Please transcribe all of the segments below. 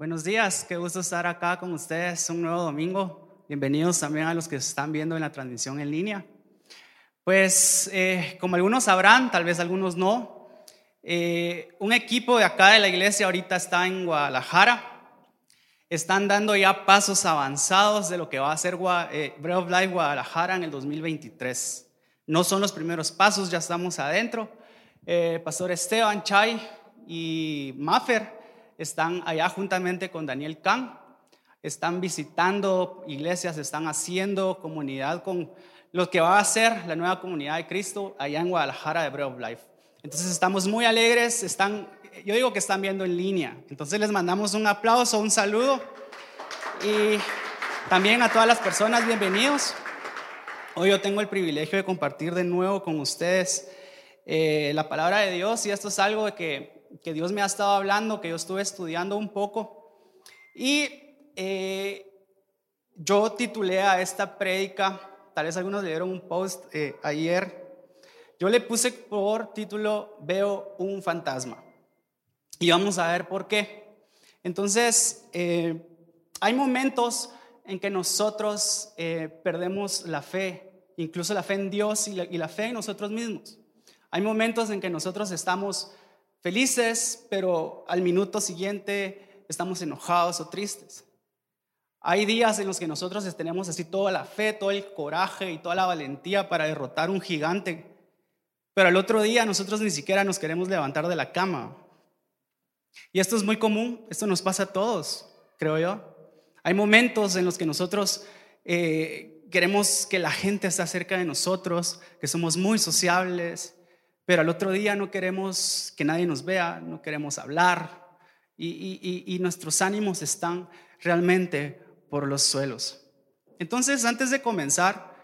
Buenos días, qué gusto estar acá con ustedes un nuevo domingo. Bienvenidos también a los que están viendo en la transmisión en línea. Pues eh, como algunos sabrán, tal vez algunos no, eh, un equipo de acá de la iglesia ahorita está en Guadalajara. Están dando ya pasos avanzados de lo que va a ser eh, Breath of Life Guadalajara en el 2023. No son los primeros pasos, ya estamos adentro. Pastor Esteban Chay y Maffer están allá juntamente con Daniel Kahn, están visitando iglesias, están haciendo comunidad con lo que va a ser la nueva comunidad de Cristo allá en Guadalajara de Bread of Life. Entonces estamos muy alegres, están, yo digo que están viendo en línea. Entonces les mandamos un aplauso, un saludo y también a todas las personas, bienvenidos. Hoy yo tengo el privilegio de compartir de nuevo con ustedes eh, la palabra de Dios y esto es algo de que que Dios me ha estado hablando, que yo estuve estudiando un poco. Y eh, yo titulé a esta prédica, tal vez algunos leyeron un post eh, ayer, yo le puse por título Veo un fantasma. Y vamos a ver por qué. Entonces, eh, hay momentos en que nosotros perdemos la fe, incluso la fe en Dios y la fe en nosotros mismos. Hay momentos en que nosotros estamos felices, pero al minuto siguiente estamos enojados o tristes. Hay días en los que nosotros tenemos así toda la fe, todo el coraje y toda la valentía para derrotar un gigante, pero al otro día nosotros ni siquiera nos queremos levantar de la cama. Y esto es muy común, esto nos pasa a todos, creo yo. Hay momentos en los que nosotros eh, queremos que la gente esté cerca de nosotros, que somos muy sociables, pero al otro día no queremos que nadie nos vea, no queremos hablar y, nuestros ánimos están realmente por los suelos. Entonces, antes de comenzar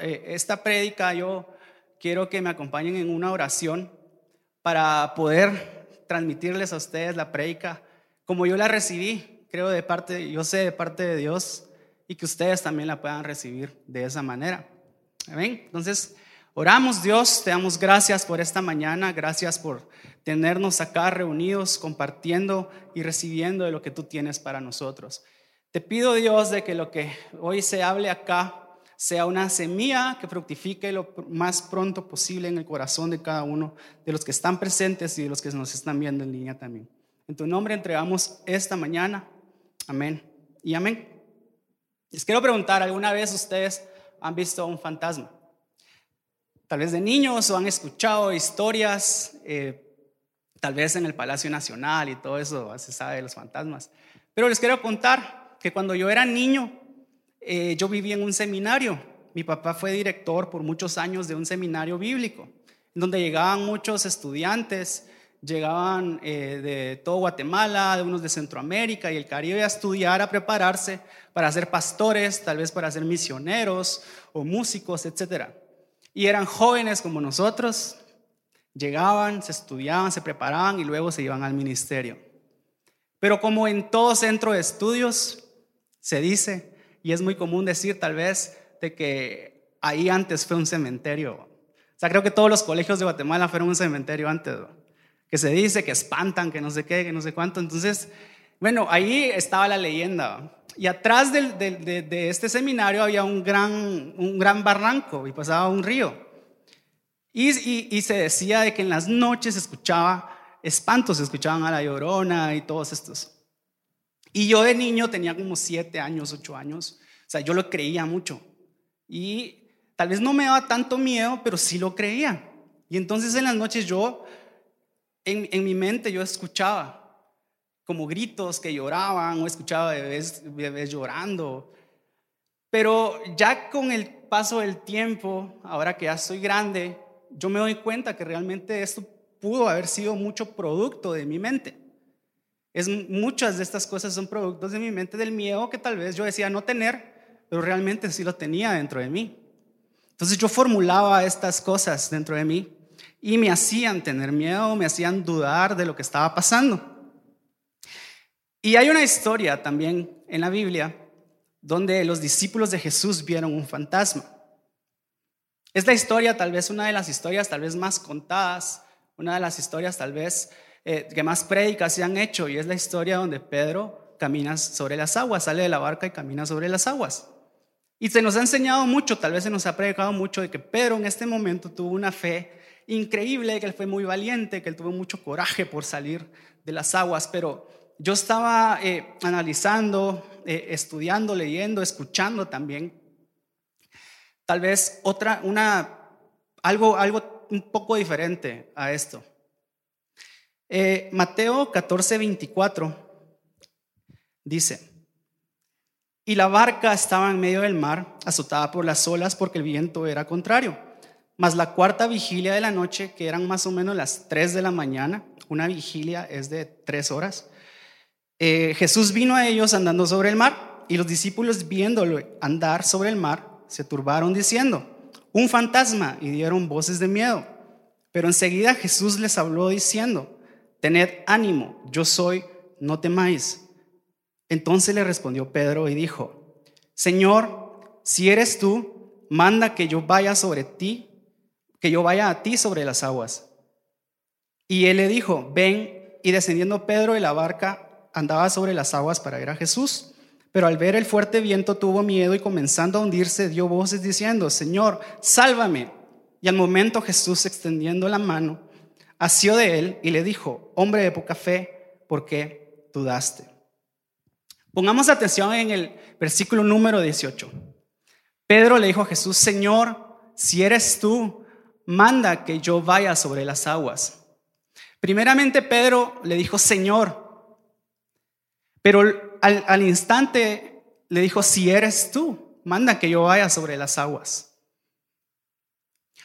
eh, esta prédica, yo quiero que me acompañen en una oración para poder transmitirles a ustedes la prédica como yo la recibí, creo de parte, yo sé de parte de Dios y que ustedes también la puedan recibir de esa manera. Amén. Entonces, Oramos Dios, te damos gracias por esta mañana, gracias por tenernos acá reunidos, compartiendo y recibiendo de lo que tú tienes para nosotros. Te pido Dios de que lo que hoy se hable acá sea una semilla que fructifique lo más pronto posible en el corazón de cada uno de los que están presentes y de los que nos están viendo en línea también. En tu nombre entregamos esta mañana. Amén. Y amén. Les quiero preguntar, ¿alguna vez ustedes han visto un fantasma? Tal vez de niños o han escuchado historias, eh, tal vez en el Palacio Nacional y todo eso, se sabe de los fantasmas. Pero les quiero contar que cuando yo era niño, eh, yo vivía en un seminario. Mi papá fue director por muchos años de un seminario bíblico, donde llegaban muchos estudiantes, llegaban eh, de todo Guatemala, de unos de Centroamérica y el Caribe a estudiar, a prepararse para ser pastores, tal vez para ser misioneros o músicos, etcétera. Y eran jóvenes como nosotros, llegaban, se estudiaban, se preparaban y luego se iban al ministerio. Pero como en todo centro de estudios se dice, y es muy común decir tal vez, de que ahí antes fue un cementerio. O sea, creo que todos los colegios de Guatemala fueron un cementerio antes, que se dice que espantan, que no sé qué, que no sé cuánto. Entonces, bueno, ahí estaba la leyenda. Y atrás de, este seminario había un gran, un gran barranco y pasaba un río. Y, se decía de que en las noches se escuchaba espantos, se escuchaban a la llorona y todos estos. Y yo de niño tenía como siete años, ocho años. O sea, yo lo creía mucho. Y tal vez no me daba tanto miedo, pero sí lo creía. Y entonces en las noches yo, en, en mi mente, yo escuchaba como gritos que lloraban o escuchaba bebés, bebés llorando. Pero ya con el paso del tiempo, ahora que ya soy grande, yo me doy cuenta que realmente esto pudo haber sido mucho producto de mi mente. Es, muchas de estas cosas son productos de mi mente, del miedo que tal vez yo decía no tener, pero realmente sí lo tenía dentro de mí. Entonces yo formulaba estas cosas dentro de mí y me hacían tener miedo, me hacían dudar de lo que estaba pasando. Y hay una historia también en la Biblia donde los discípulos de Jesús vieron un fantasma. Es la historia, tal vez una de las historias tal vez más contadas, una de las historias tal vez eh, que más prédicas se han hecho, y es la historia donde Pedro camina sobre las aguas, sale de la barca y camina sobre las aguas. Y se nos ha enseñado mucho, tal vez se nos ha predicado mucho de que Pedro en este momento tuvo una fe increíble, que él fue muy valiente, que él tuvo mucho coraje por salir de las aguas, pero yo estaba eh, analizando, eh, estudiando, leyendo, escuchando también, tal vez otra, una, algo, algo un poco diferente a esto. Eh, Mateo 14, 24 dice, y la barca estaba en medio del mar, azotada por las olas porque el viento era contrario. Mas la cuarta vigilia de la noche, que eran más o menos las 3 de la mañana, una vigilia es de tres horas, eh, Jesús vino a ellos andando sobre el mar y los discípulos viéndolo andar sobre el mar se turbaron diciendo, un fantasma y dieron voces de miedo. Pero enseguida Jesús les habló diciendo, tened ánimo, yo soy, no temáis. Entonces le respondió Pedro y dijo, Señor, si eres tú, manda que yo vaya sobre ti que yo vaya a ti sobre las aguas. Y él le dijo, ven, y descendiendo Pedro de la barca, andaba sobre las aguas para ir a Jesús. Pero al ver el fuerte viento tuvo miedo y comenzando a hundirse dio voces diciendo, Señor, sálvame. Y al momento Jesús extendiendo la mano, asió de él y le dijo, hombre de poca fe, ¿por qué dudaste? Pongamos atención en el versículo número 18. Pedro le dijo a Jesús, Señor, si eres tú, manda que yo vaya sobre las aguas. Primeramente Pedro le dijo, Señor, pero al, instante le dijo, si eres tú, manda que yo vaya sobre las aguas.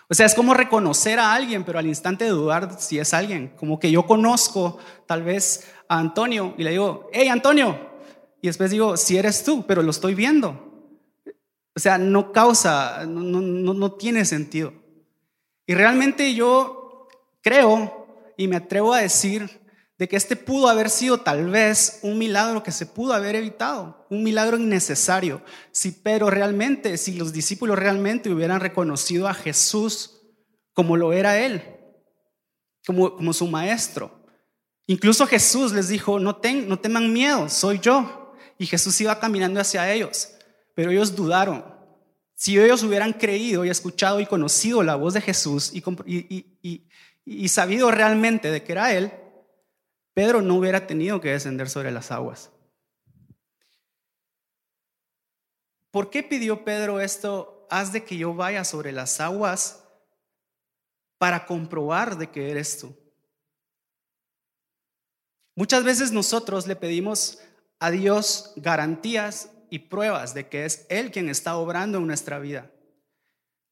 O sea, es como reconocer a alguien, pero al instante de dudar si es alguien. Como que yo conozco tal vez a Antonio y le digo, hey Antonio, y después digo, si eres tú, pero lo estoy viendo. O sea, no causa, no, no, no tiene sentido. Y realmente yo creo y me atrevo a decir de que este pudo haber sido tal vez un milagro que se pudo haber evitado, un milagro innecesario, si pero realmente, si los discípulos realmente hubieran reconocido a Jesús como lo era él, como, como su maestro. Incluso Jesús les dijo, no, ten, no teman miedo, soy yo. Y Jesús iba caminando hacia ellos, pero ellos dudaron. Si ellos hubieran creído y escuchado y conocido la voz de Jesús y, sabido realmente de que era Él, Pedro no hubiera tenido que descender sobre las aguas. ¿Por qué pidió Pedro esto? Haz de que yo vaya sobre las aguas para comprobar de que eres tú. Muchas veces nosotros le pedimos a Dios garantías y pruebas de que es Él quien está obrando en nuestra vida.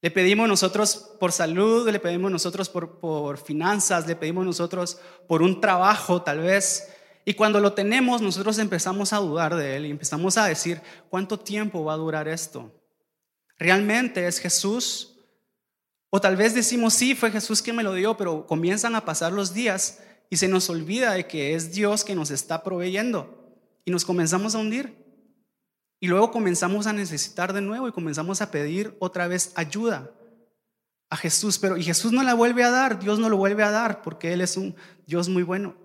Le pedimos nosotros por salud, le pedimos nosotros por, por finanzas, le pedimos nosotros por un trabajo tal vez. Y cuando lo tenemos, nosotros empezamos a dudar de Él y empezamos a decir, ¿cuánto tiempo va a durar esto? ¿Realmente es Jesús? O tal vez decimos, sí, fue Jesús quien me lo dio, pero comienzan a pasar los días y se nos olvida de que es Dios que nos está proveyendo y nos comenzamos a hundir. Y luego comenzamos a necesitar de nuevo y comenzamos a pedir otra vez ayuda a Jesús. Pero y Jesús no la vuelve a dar, Dios no lo vuelve a dar porque Él es un Dios muy bueno.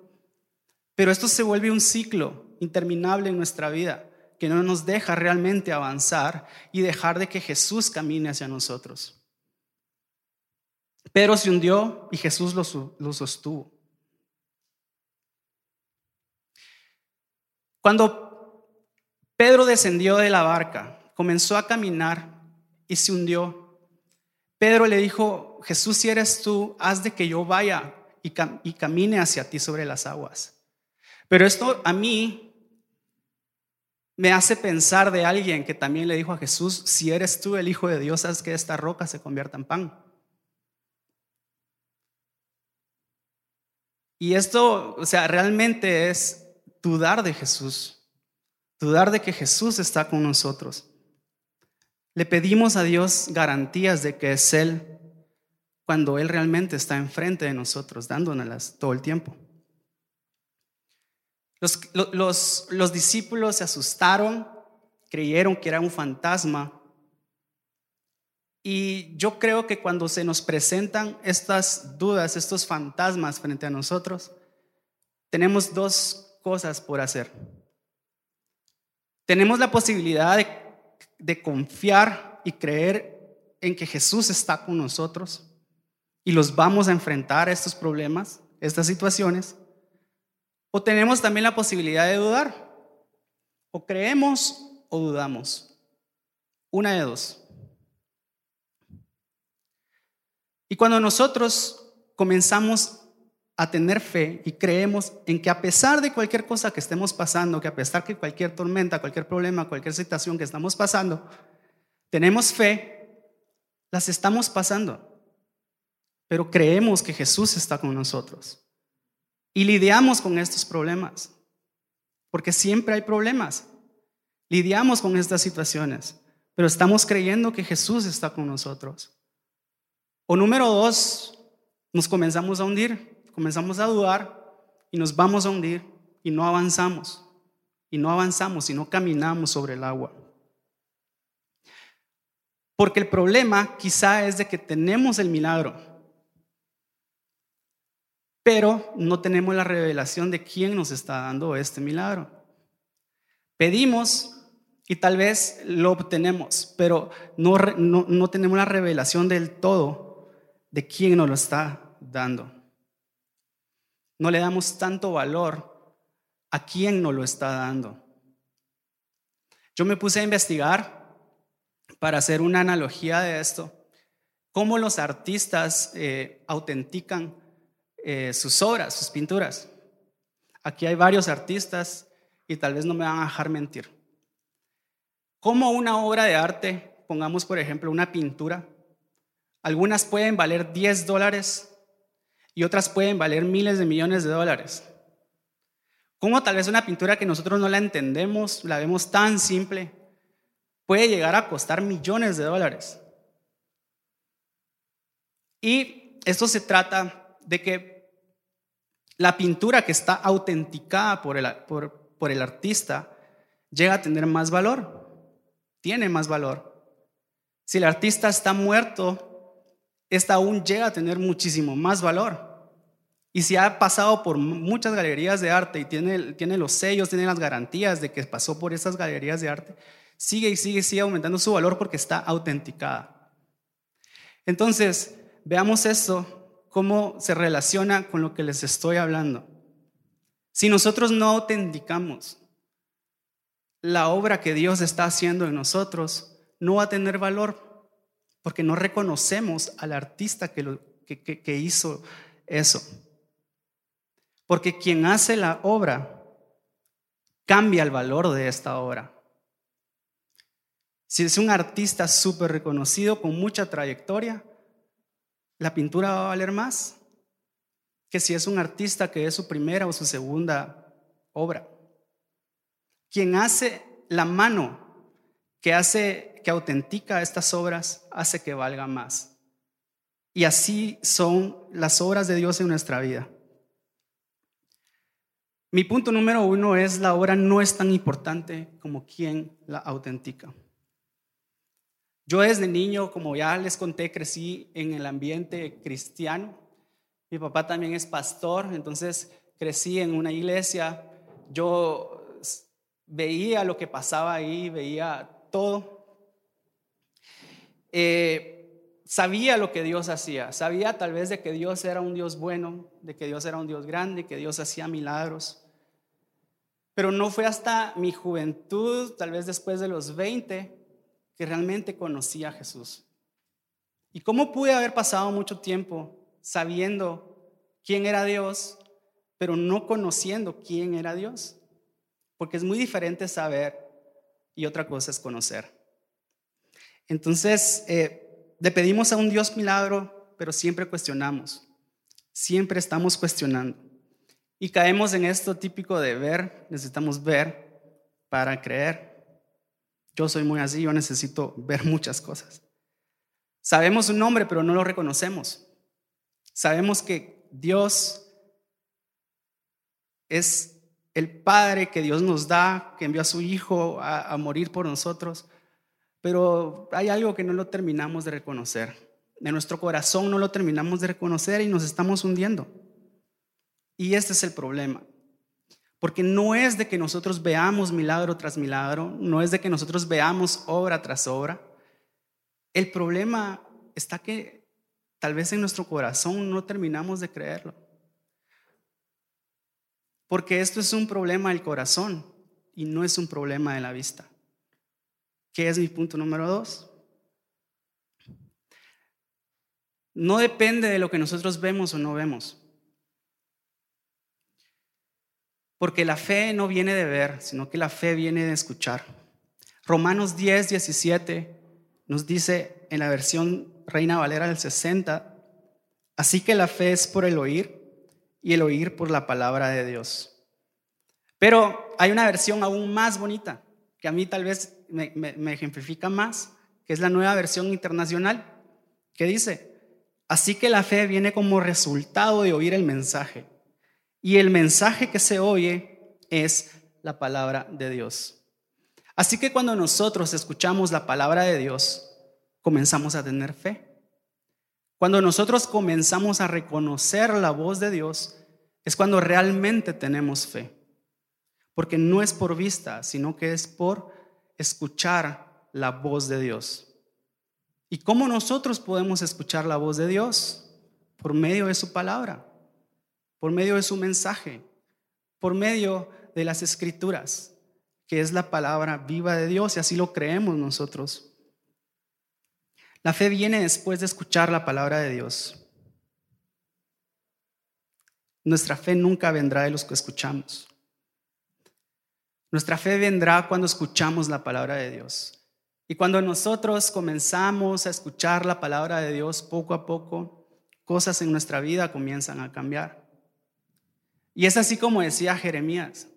Pero esto se vuelve un ciclo interminable en nuestra vida que no nos deja realmente avanzar y dejar de que Jesús camine hacia nosotros. Pero se hundió y Jesús lo, lo sostuvo. Cuando Pedro descendió de la barca, comenzó a caminar y se hundió. Pedro le dijo, Jesús, si eres tú, haz de que yo vaya y, camine hacia ti sobre las aguas. Pero esto a mí me hace pensar de alguien que también le dijo a Jesús, si eres tú el Hijo de Dios, haz que esta roca se convierta en pan. Y esto, o sea, realmente es dudar de Jesús dudar de que Jesús está con nosotros. Le pedimos a Dios garantías de que es Él cuando Él realmente está enfrente de nosotros, dándonos todo el tiempo. Los, los, los discípulos se asustaron, creyeron que era un fantasma. Y yo creo que cuando se nos presentan estas dudas, estos fantasmas frente a nosotros, tenemos dos cosas por hacer. Tenemos la posibilidad de, confiar y creer en que Jesús está con nosotros y los vamos a enfrentar a estos problemas, estas situaciones. O tenemos también la posibilidad de dudar. O creemos o dudamos. Una de dos. Y cuando nosotros comenzamos a tener fe y creemos en que a pesar de cualquier cosa que estemos pasando, que a pesar de cualquier tormenta, cualquier problema, cualquier situación que estamos pasando, tenemos fe, las estamos pasando. Pero creemos que Jesús está con nosotros. Y lidiamos con estos problemas, porque siempre hay problemas. Lidiamos con estas situaciones, pero estamos creyendo que Jesús está con nosotros. O número dos, nos comenzamos a hundir, comenzamos a dudar y nos vamos a hundir y no avanzamos. Y no avanzamos y no caminamos sobre el agua. Porque el problema quizá es de que tenemos el milagro, pero no tenemos la revelación de quién nos está dando este milagro. Pedimos y tal vez lo obtenemos, pero no, no, tenemos la revelación del todo de quién nos lo está dando. No le damos tanto valor a quién nos lo está dando. Yo me puse a investigar para hacer una analogía de esto, cómo los artistas eh, autentican eh, sus obras, sus pinturas. Aquí hay varios artistas y tal vez no me van a dejar mentir. Como una obra de arte, pongamos por ejemplo una pintura, algunas pueden valer 10 dólares y otras pueden valer miles de millones de dólares. Como tal vez una pintura que nosotros no la entendemos, la vemos tan simple, puede llegar a costar millones de dólares? Y esto se trata de que la pintura que está autenticada por el, por, el artista llega a tener más valor, tiene más valor. Si el artista está muerto, esta aún llega a tener muchísimo más valor. Y si ha pasado por muchas galerías de arte y tiene, tiene los sellos, tiene las garantías de que pasó por esas galerías de arte, sigue y sigue, sigue aumentando su valor porque está autenticada. Entonces, veamos esto cómo se relaciona con lo que les estoy hablando. Si nosotros no autenticamos la obra que Dios está haciendo en nosotros, no va a tener valor porque no reconocemos al artista que, hizo eso. Porque quien hace la obra cambia el valor de esta obra. Si es un artista súper reconocido con mucha trayectoria, la pintura va a valer más que si es un artista que es su primera o su segunda obra. Quien hace la mano que hace que autentica estas obras hace que valga más. Y así son las obras de Dios en nuestra vida. Mi punto número uno es la obra no es tan importante como quien la autentica. Yo desde niño, como ya les conté, crecí en el ambiente cristiano. Mi papá también es pastor, entonces crecí en una iglesia. Yo veía lo que pasaba ahí, veía todo. Eh, sabía lo que Dios hacía, sabía tal vez de que Dios era un Dios bueno, de que Dios era un Dios grande, que Dios hacía milagros. Pero no fue hasta mi juventud, tal vez después de los 20, que realmente conocía a Jesús. ¿Y cómo pude haber pasado mucho tiempo sabiendo quién era Dios, pero no conociendo quién era Dios? Porque es muy diferente saber y otra cosa es conocer. Entonces, eh, le pedimos a un Dios milagro, pero siempre cuestionamos, siempre estamos cuestionando. Y caemos en esto típico de ver, necesitamos ver para creer. Yo soy muy así, yo necesito ver muchas cosas. Sabemos su nombre, pero no lo reconocemos. Sabemos que Dios es el Padre que Dios nos da, que envió a su Hijo a, morir por nosotros, pero hay algo que no lo terminamos de reconocer. En nuestro corazón no lo terminamos de reconocer y nos estamos hundiendo. Y este es el problema. Porque no es de que nosotros veamos milagro tras milagro, no es de que nosotros veamos obra tras obra. El problema está que tal vez en nuestro corazón no terminamos de creerlo. Porque esto es un problema del corazón y no es un problema de la vista. ¿Qué es mi punto número dos? No depende de lo que nosotros vemos o no vemos. Porque la fe no viene de ver, sino que la fe viene de escuchar. Romanos 10, 17 nos dice en la versión Reina Valera del 60, así que la fe es por el oír y el oír por la palabra de Dios. Pero hay una versión aún más bonita, que a mí tal vez me, ejemplifica más, que es la nueva versión internacional, que dice, Así que la fe viene como resultado de oír el mensaje. Y el mensaje que se oye es la palabra de Dios. Así que cuando nosotros escuchamos la palabra de Dios, comenzamos a tener fe. Cuando nosotros comenzamos a reconocer la voz de Dios, es cuando realmente tenemos fe. Porque no es por vista, sino que es por escuchar la voz de Dios. ¿Y cómo nosotros podemos escuchar la voz de Dios? Por medio de su palabra, por medio de su mensaje, por medio de las escrituras, que es la palabra viva de Dios y así lo creemos nosotros. La fe viene después de escuchar la palabra de Dios. Nuestra fe nunca vendrá de los que escuchamos. Nuestra fe vendrá cuando escuchamos la palabra de Dios. Y cuando nosotros comenzamos a escuchar la palabra de Dios poco a poco, cosas en nuestra vida comienzan a cambiar. Y es así como decía Jeremías.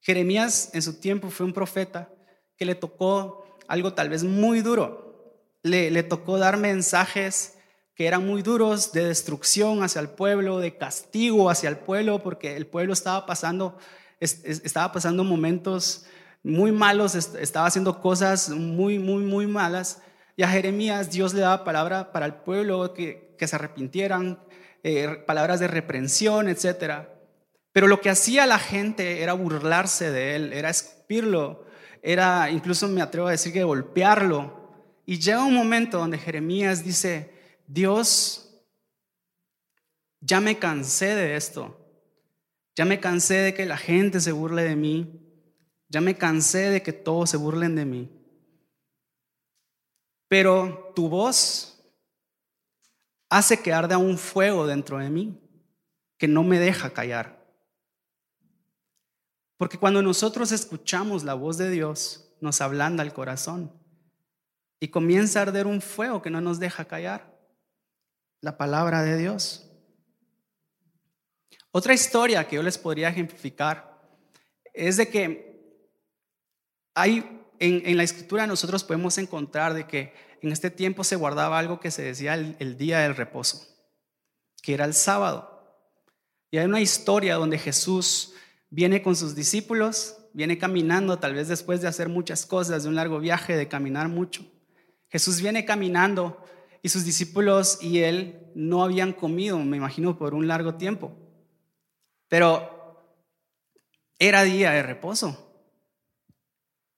Jeremías en su tiempo fue un profeta que le tocó algo tal vez muy duro. Le, le tocó dar mensajes que eran muy duros de destrucción hacia el pueblo, de castigo hacia el pueblo, porque el pueblo estaba pasando, estaba pasando momentos muy malos, estaba haciendo cosas muy, muy, muy malas. Y a Jeremías Dios le daba palabra para el pueblo que, que se arrepintieran, eh, palabras de reprensión, etc. Pero lo que hacía la gente era burlarse de él, era escupirlo, era incluso me atrevo a decir que golpearlo. Y llega un momento donde Jeremías dice, Dios, ya me cansé de esto, ya me cansé de que la gente se burle de mí, ya me cansé de que todos se burlen de mí. Pero tu voz hace que arda un fuego dentro de mí que no me deja callar. Porque cuando nosotros escuchamos la voz de Dios, nos ablanda el corazón y comienza a arder un fuego que no nos deja callar. La palabra de Dios. Otra historia que yo les podría ejemplificar es de que hay, en, la escritura nosotros podemos encontrar de que en este tiempo se guardaba algo que se decía el, día del reposo, que era el sábado. Y hay una historia donde Jesús viene con sus discípulos, viene caminando, tal vez después de hacer muchas cosas, de un largo viaje, de caminar mucho. Jesús viene caminando y sus discípulos y él no habían comido, me imagino, por un largo tiempo. Pero era día de reposo.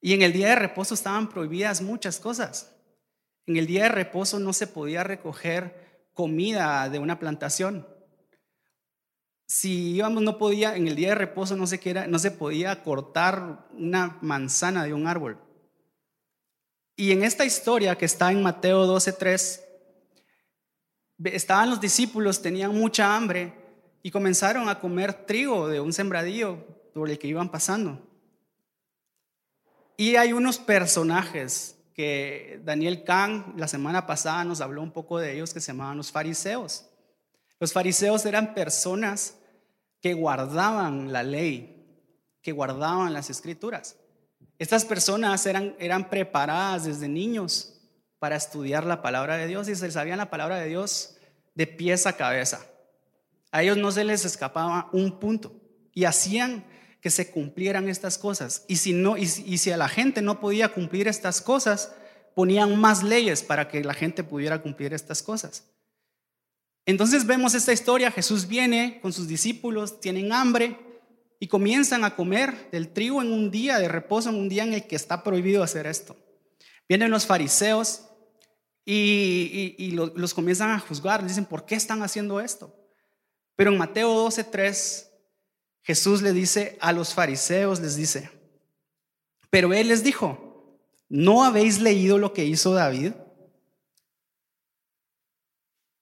Y en el día de reposo estaban prohibidas muchas cosas. En el día de reposo no se podía recoger comida de una plantación. Si íbamos, no podía, en el día de reposo no se, no se podía cortar una manzana de un árbol. Y en esta historia que está en Mateo 12:3, estaban los discípulos, tenían mucha hambre y comenzaron a comer trigo de un sembradío por el que iban pasando. Y hay unos personajes que Daniel Kahn la semana pasada nos habló un poco de ellos que se llamaban los fariseos. Los fariseos eran personas que guardaban la ley, que guardaban las escrituras. Estas personas eran, eran preparadas desde niños para estudiar la palabra de Dios y se sabían la palabra de Dios de pies a cabeza. A ellos no se les escapaba un punto y hacían que se cumplieran estas cosas. Y si, no, y, si a la gente no podía cumplir estas cosas, ponían más leyes para que la gente pudiera cumplir estas cosas. Entonces vemos esta historia, Jesús viene con sus discípulos, tienen hambre y comienzan a comer del trigo en un día de reposo, en un día en el que está prohibido hacer esto. Vienen los fariseos y, los comienzan a juzgar, dicen, ¿por qué están haciendo esto? Pero en Mateo 12:3, Jesús le dice a los fariseos, les dice, pero él les dijo, ¿no habéis leído lo que hizo David?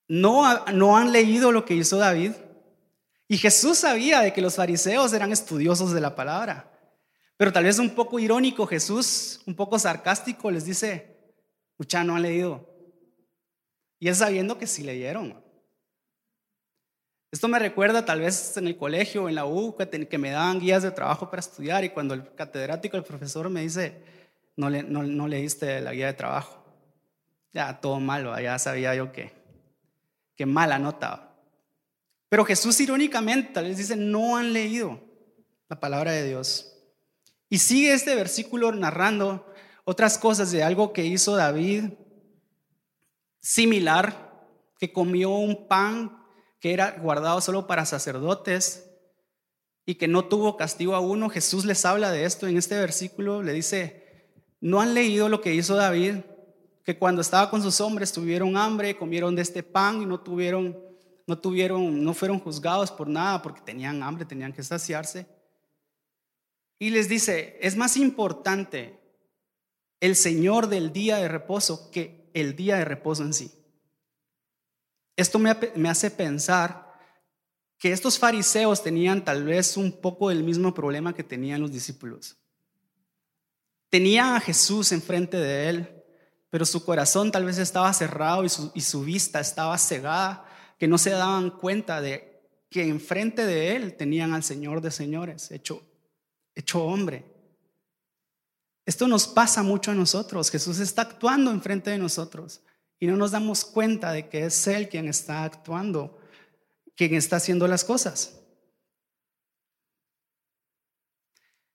¿No, no han leído lo que hizo David? Y Jesús sabía de que los fariseos eran estudiosos de la palabra. Pero tal vez un poco irónico, Jesús, un poco sarcástico, les dice, mucha no han leído. Y es sabiendo que sí leyeron. Esto me recuerda tal vez en el colegio, en la U, que me daban guías de trabajo para estudiar y cuando el catedrático, el profesor me dice, no, le, no, leíste la guía de trabajo. Ya, todo malo, ya sabía yo que, que mala nota. Pero Jesús irónicamente les dice, no han leído la palabra de Dios. Y sigue este versículo narrando otras cosas de algo que hizo David similar, que comió un pan que era guardado solo para sacerdotes y que no tuvo castigo a uno. Jesús les habla de esto en este versículo, le dice, no han leído lo que hizo David, que cuando estaba con sus hombres tuvieron hambre, comieron de este pan y no tuvieron no tuvieron, no fueron juzgados por nada porque tenían hambre, tenían que saciarse. Y les dice, es más importante el Señor del día de reposo que el día de reposo en sí. Esto me, me hace pensar que estos fariseos tenían tal vez un poco el mismo problema que tenían los discípulos. Tenían a Jesús enfrente de él, pero su corazón tal vez estaba cerrado y su, y su vista estaba cegada que no se daban cuenta de que enfrente de él tenían al Señor de señores, hecho, hecho hombre. Esto nos pasa mucho a nosotros. Jesús está actuando enfrente de nosotros y no nos damos cuenta de que es Él quien está actuando, quien está haciendo las cosas.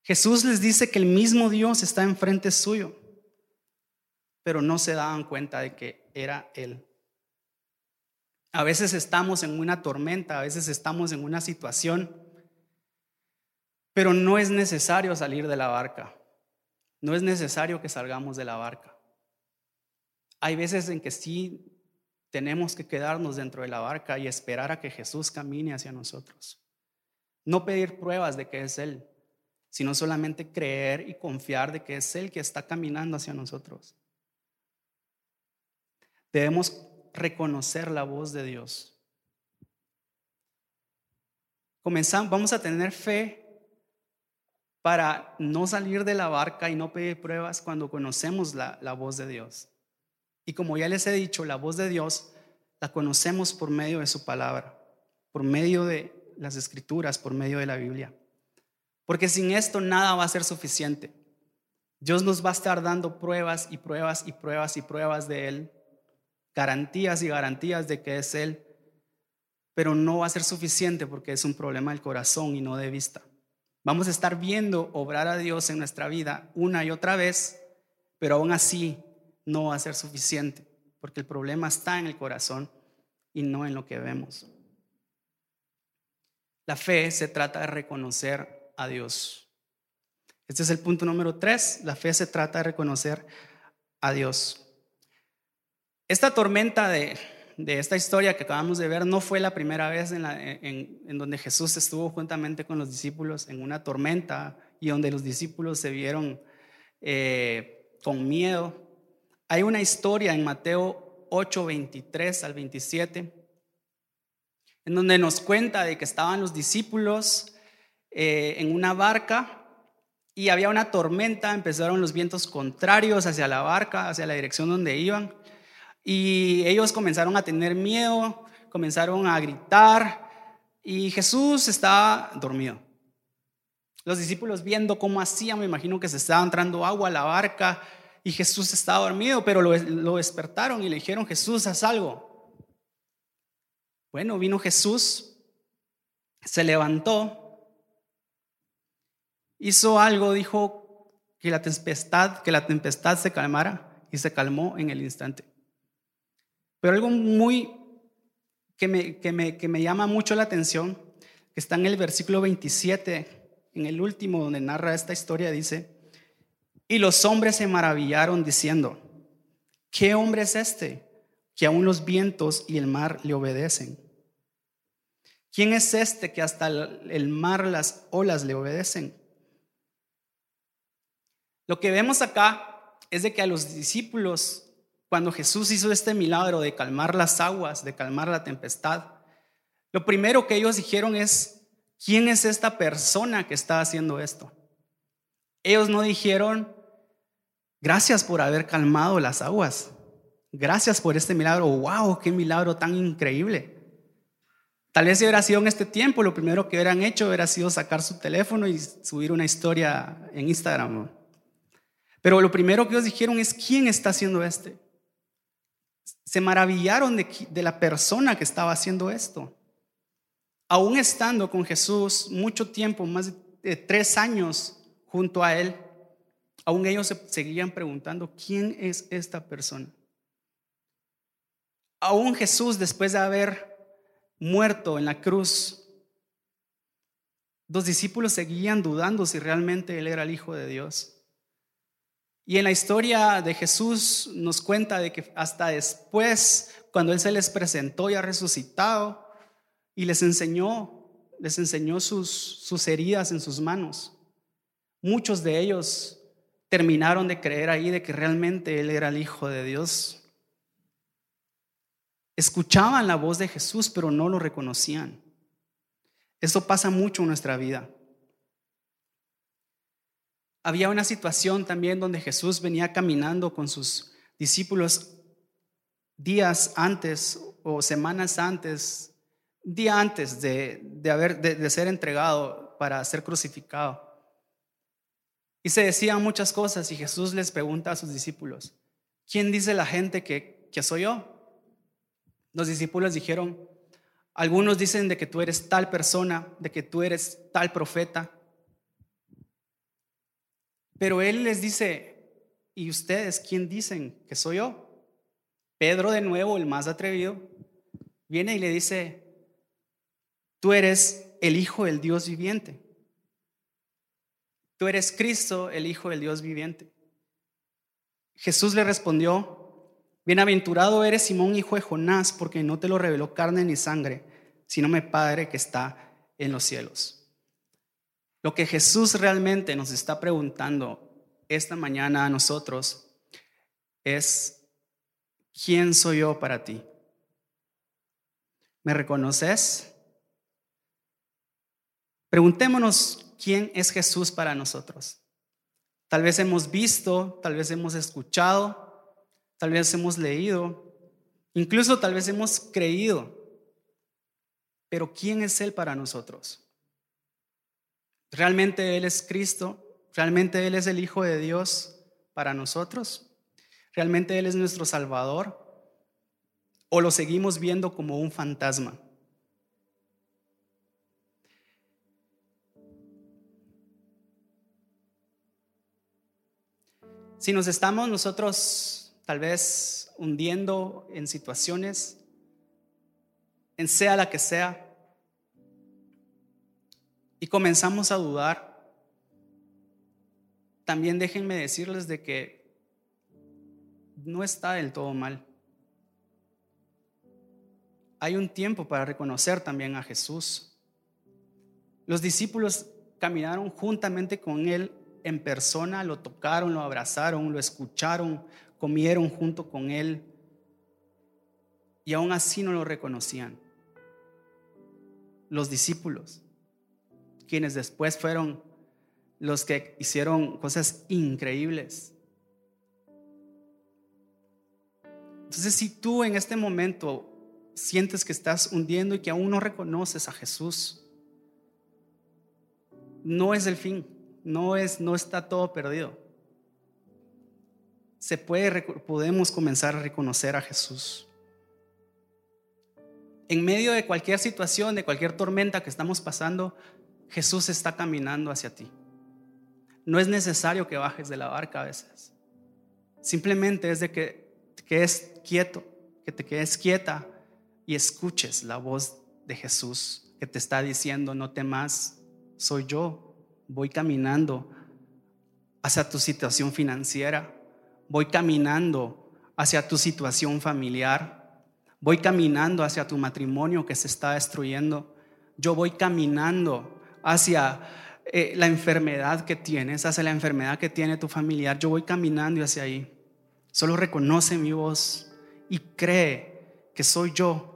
Jesús les dice que el mismo Dios está enfrente suyo, pero no se daban cuenta de que era Él. A veces estamos en una tormenta, a veces estamos en una situación, pero no es necesario salir de la barca. No es necesario que salgamos de la barca. Hay veces en que sí tenemos que quedarnos dentro de la barca y esperar a que Jesús camine hacia nosotros. No pedir pruebas de que es Él, sino solamente creer y confiar de que es Él que está caminando hacia nosotros. Debemos reconocer la voz de Dios. Comenzamos, vamos a tener fe para no salir de la barca y no pedir pruebas cuando conocemos la, la voz de Dios. Y como ya les he dicho, la voz de Dios la conocemos por medio de su palabra, por medio de las escrituras, por medio de la Biblia. Porque sin esto nada va a ser suficiente. Dios nos va a estar dando pruebas y pruebas y pruebas y pruebas de Él garantías y garantías de que es Él, pero no va a ser suficiente porque es un problema del corazón y no de vista. Vamos a estar viendo obrar a Dios en nuestra vida una y otra vez, pero aún así no va a ser suficiente porque el problema está en el corazón y no en lo que vemos. La fe se trata de reconocer a Dios. Este es el punto número tres. La fe se trata de reconocer a Dios. Esta tormenta de, esta historia que acabamos de ver no fue la primera vez en, donde Jesús estuvo juntamente con los discípulos en una tormenta y donde los discípulos se vieron eh, con miedo. Hay una historia en Mateo 8, 23 al 27, en donde nos cuenta de que estaban los discípulos eh, en una barca y había una tormenta, empezaron los vientos contrarios hacia la barca, hacia la dirección donde iban. Y ellos comenzaron a tener miedo, comenzaron a gritar y Jesús estaba dormido. Los discípulos viendo cómo hacía, me imagino que se estaba entrando agua a la barca y Jesús estaba dormido, pero lo, despertaron y le dijeron, Jesús, haz algo. Bueno, vino Jesús, se levantó, hizo algo, dijo que la tempestad, que la tempestad se calmara y se calmó en el instante. Pero algo muy que me, que me, llama mucho la atención, que está en el versículo 27 en el último donde narra esta historia, dice, y los hombres se maravillaron diciendo, ¿qué hombre es este que aún los vientos y el mar le obedecen? ¿Quién es este que hasta el mar, las olas le obedecen? Lo que vemos acá es de que a los discípulos, cuando Jesús hizo este milagro de calmar las aguas, de calmar la tempestad, lo primero que ellos dijeron es, ¿quién es esta persona que está haciendo esto? Ellos no dijeron, gracias por haber calmado las aguas, gracias por este milagro, wow, qué milagro tan increíble. Tal vez si hubiera sido en este tiempo, lo primero que hubieran hecho hubiera sido sacar su teléfono y subir una historia en Instagram. Pero lo primero que ellos dijeron es, ¿quién está haciendo este? Se maravillaron de, de la persona que estaba haciendo esto aún estando con Jesús mucho tiempo, más de tres años junto a Él, aún ellos se seguían preguntando, ¿quién es esta persona? Aún Jesús, después de haber muerto en la cruz, los discípulos seguían dudando si realmente Él era el Hijo de Dios. Y en la historia de Jesús nos cuenta de que hasta después, cuando Él se les presentó y ha resucitado, y les enseñó, les enseñó sus, sus heridas en sus manos. Muchos de ellos terminaron de creer ahí de que realmente Él era el Hijo de Dios. Escuchaban la voz de Jesús, pero no lo reconocían. Esto pasa mucho en nuestra vida. Había una situación también donde Jesús venía caminando con sus discípulos días antes o semanas antes día antes de, haber, de, ser entregado para ser crucificado. Y se decían muchas cosas y Jesús les pregunta a sus discípulos, ¿quién dice la gente que, que soy yo? Los discípulos dijeron, algunos dicen de que tú eres tal persona, de que tú eres tal profeta. Pero él les dice, ¿y ustedes quién dicen que soy yo? Pedro de nuevo, el más atrevido, viene y le dice, Tú eres el Hijo del Dios viviente. Tú eres Cristo, el Hijo del Dios viviente. Jesús le respondió, Bienaventurado eres Simón, hijo de Jonás, porque no te lo reveló carne ni sangre, sino mi Padre que está en los cielos. Lo que Jesús realmente nos está preguntando esta mañana a nosotros es, ¿quién soy yo para ti? ¿Me reconoces? Preguntémonos quién es Jesús para nosotros. Tal vez hemos visto, tal vez hemos escuchado, tal vez hemos leído, incluso tal vez hemos creído. Pero ¿quién es Él para nosotros? ¿Realmente Él es Cristo? ¿Realmente Él es el Hijo de Dios para nosotros? ¿Realmente Él es nuestro Salvador? ¿O lo seguimos viendo como un fantasma? Si nos estamos nosotros tal vez hundiendo en situaciones, en sea la que sea, y comenzamos a dudar, también déjenme decirles de que no está del todo mal. Hay un tiempo para reconocer también a Jesús. Los discípulos caminaron juntamente con Él en persona, lo tocaron, lo abrazaron, lo escucharon, comieron junto con él y aún así no lo reconocían. Los discípulos, quienes después fueron los que hicieron cosas increíbles. Entonces, si tú en este momento sientes que estás hundiendo y que aún no reconoces a Jesús, no es el fin no, es, no está todo perdido. Se puede, podemos comenzar a reconocer a Jesús. En medio de cualquier situación, de cualquier tormenta que estamos pasando, Jesús está caminando hacia ti. No es necesario que bajes de la barca a veces. Simplemente es de que te quedes quieto, que te quedes quieta y escuches la voz de Jesús que te está diciendo, no temas, soy yo, voy caminando hacia tu situación financiera, voy caminando hacia tu situación familiar, voy caminando hacia tu matrimonio que se está destruyendo, yo voy caminando hacia eh, la enfermedad que tienes, hacia la enfermedad que tiene tu familiar, yo voy caminando hacia ahí. Solo reconoce mi voz y cree que soy yo.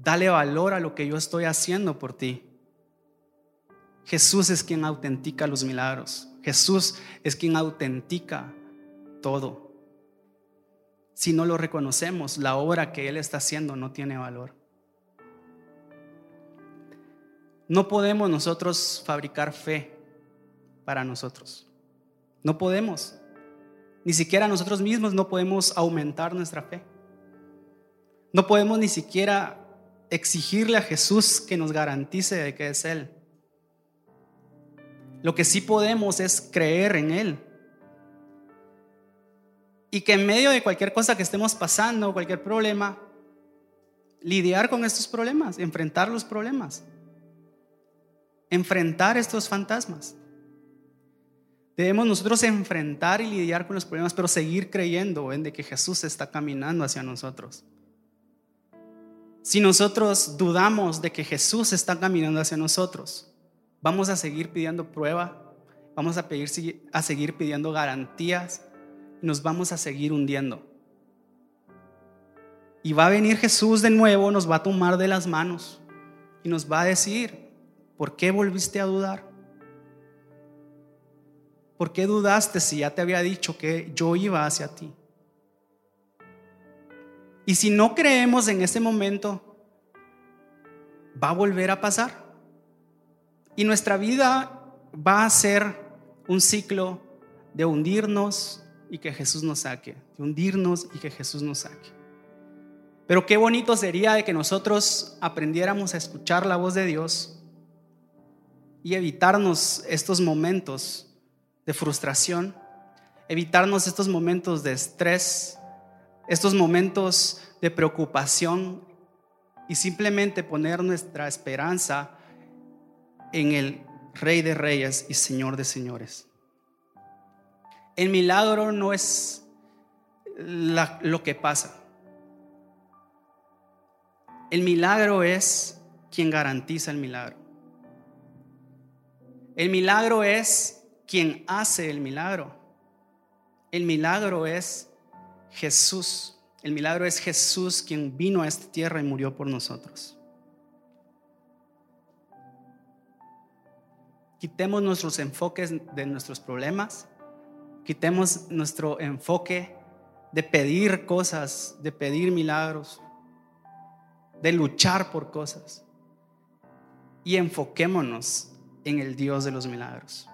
Dale valor a lo que yo estoy haciendo por ti. Jesús es quien autentica los milagros. Jesús es quien autentica todo. Si no lo reconocemos, la obra que Él está haciendo no tiene valor. No podemos nosotros fabricar fe para nosotros. No podemos. Ni siquiera nosotros mismos no podemos aumentar nuestra fe. No podemos ni siquiera exigirle a Jesús que nos garantice de que es Él. Lo que sí podemos es creer en Él. Y que en medio de cualquier cosa que estemos pasando, cualquier problema, lidiar con estos problemas, enfrentar los problemas enfrentar estos fantasmas. Debemos nosotros enfrentar y lidiar con los problemas, pero seguir creyendo en que Jesús está caminando hacia nosotros. Si nosotros dudamos de que Jesús está caminando hacia nosotros, vamos a seguir pidiendo prueba, vamos a, pedir, a seguir pidiendo garantías, nos vamos a seguir hundiendo. Y va a venir Jesús de nuevo, nos va a tomar de las manos y nos va a decir, ¿Por qué volviste a dudar? ¿Por qué dudaste si ya te había dicho que yo iba hacia ti? Y si no creemos en ese momento, va a volver a pasar. Y nuestra vida va a ser un ciclo de hundirnos y que Jesús nos saque, de hundirnos y que Jesús nos saque. Pero qué bonito sería de que nosotros aprendiéramos a escuchar la voz de Dios y evitarnos estos momentos de frustración, evitarnos estos momentos de estrés, estos momentos de preocupación y simplemente poner nuestra esperanza en el Rey de Reyes y Señor de Señores. El milagro no es lo que pasa. El milagro es quien garantiza el milagro. El milagro es quien hace el milagro. El milagro es Jesús. El milagro es Jesús quien vino a esta tierra y murió por nosotros. Quitemos nuestros enfoques de nuestros problemas. Quitemos nuestro enfoque de pedir cosas, de pedir milagros, de luchar por cosas. Y enfoquémonos en el Dios de los milagros.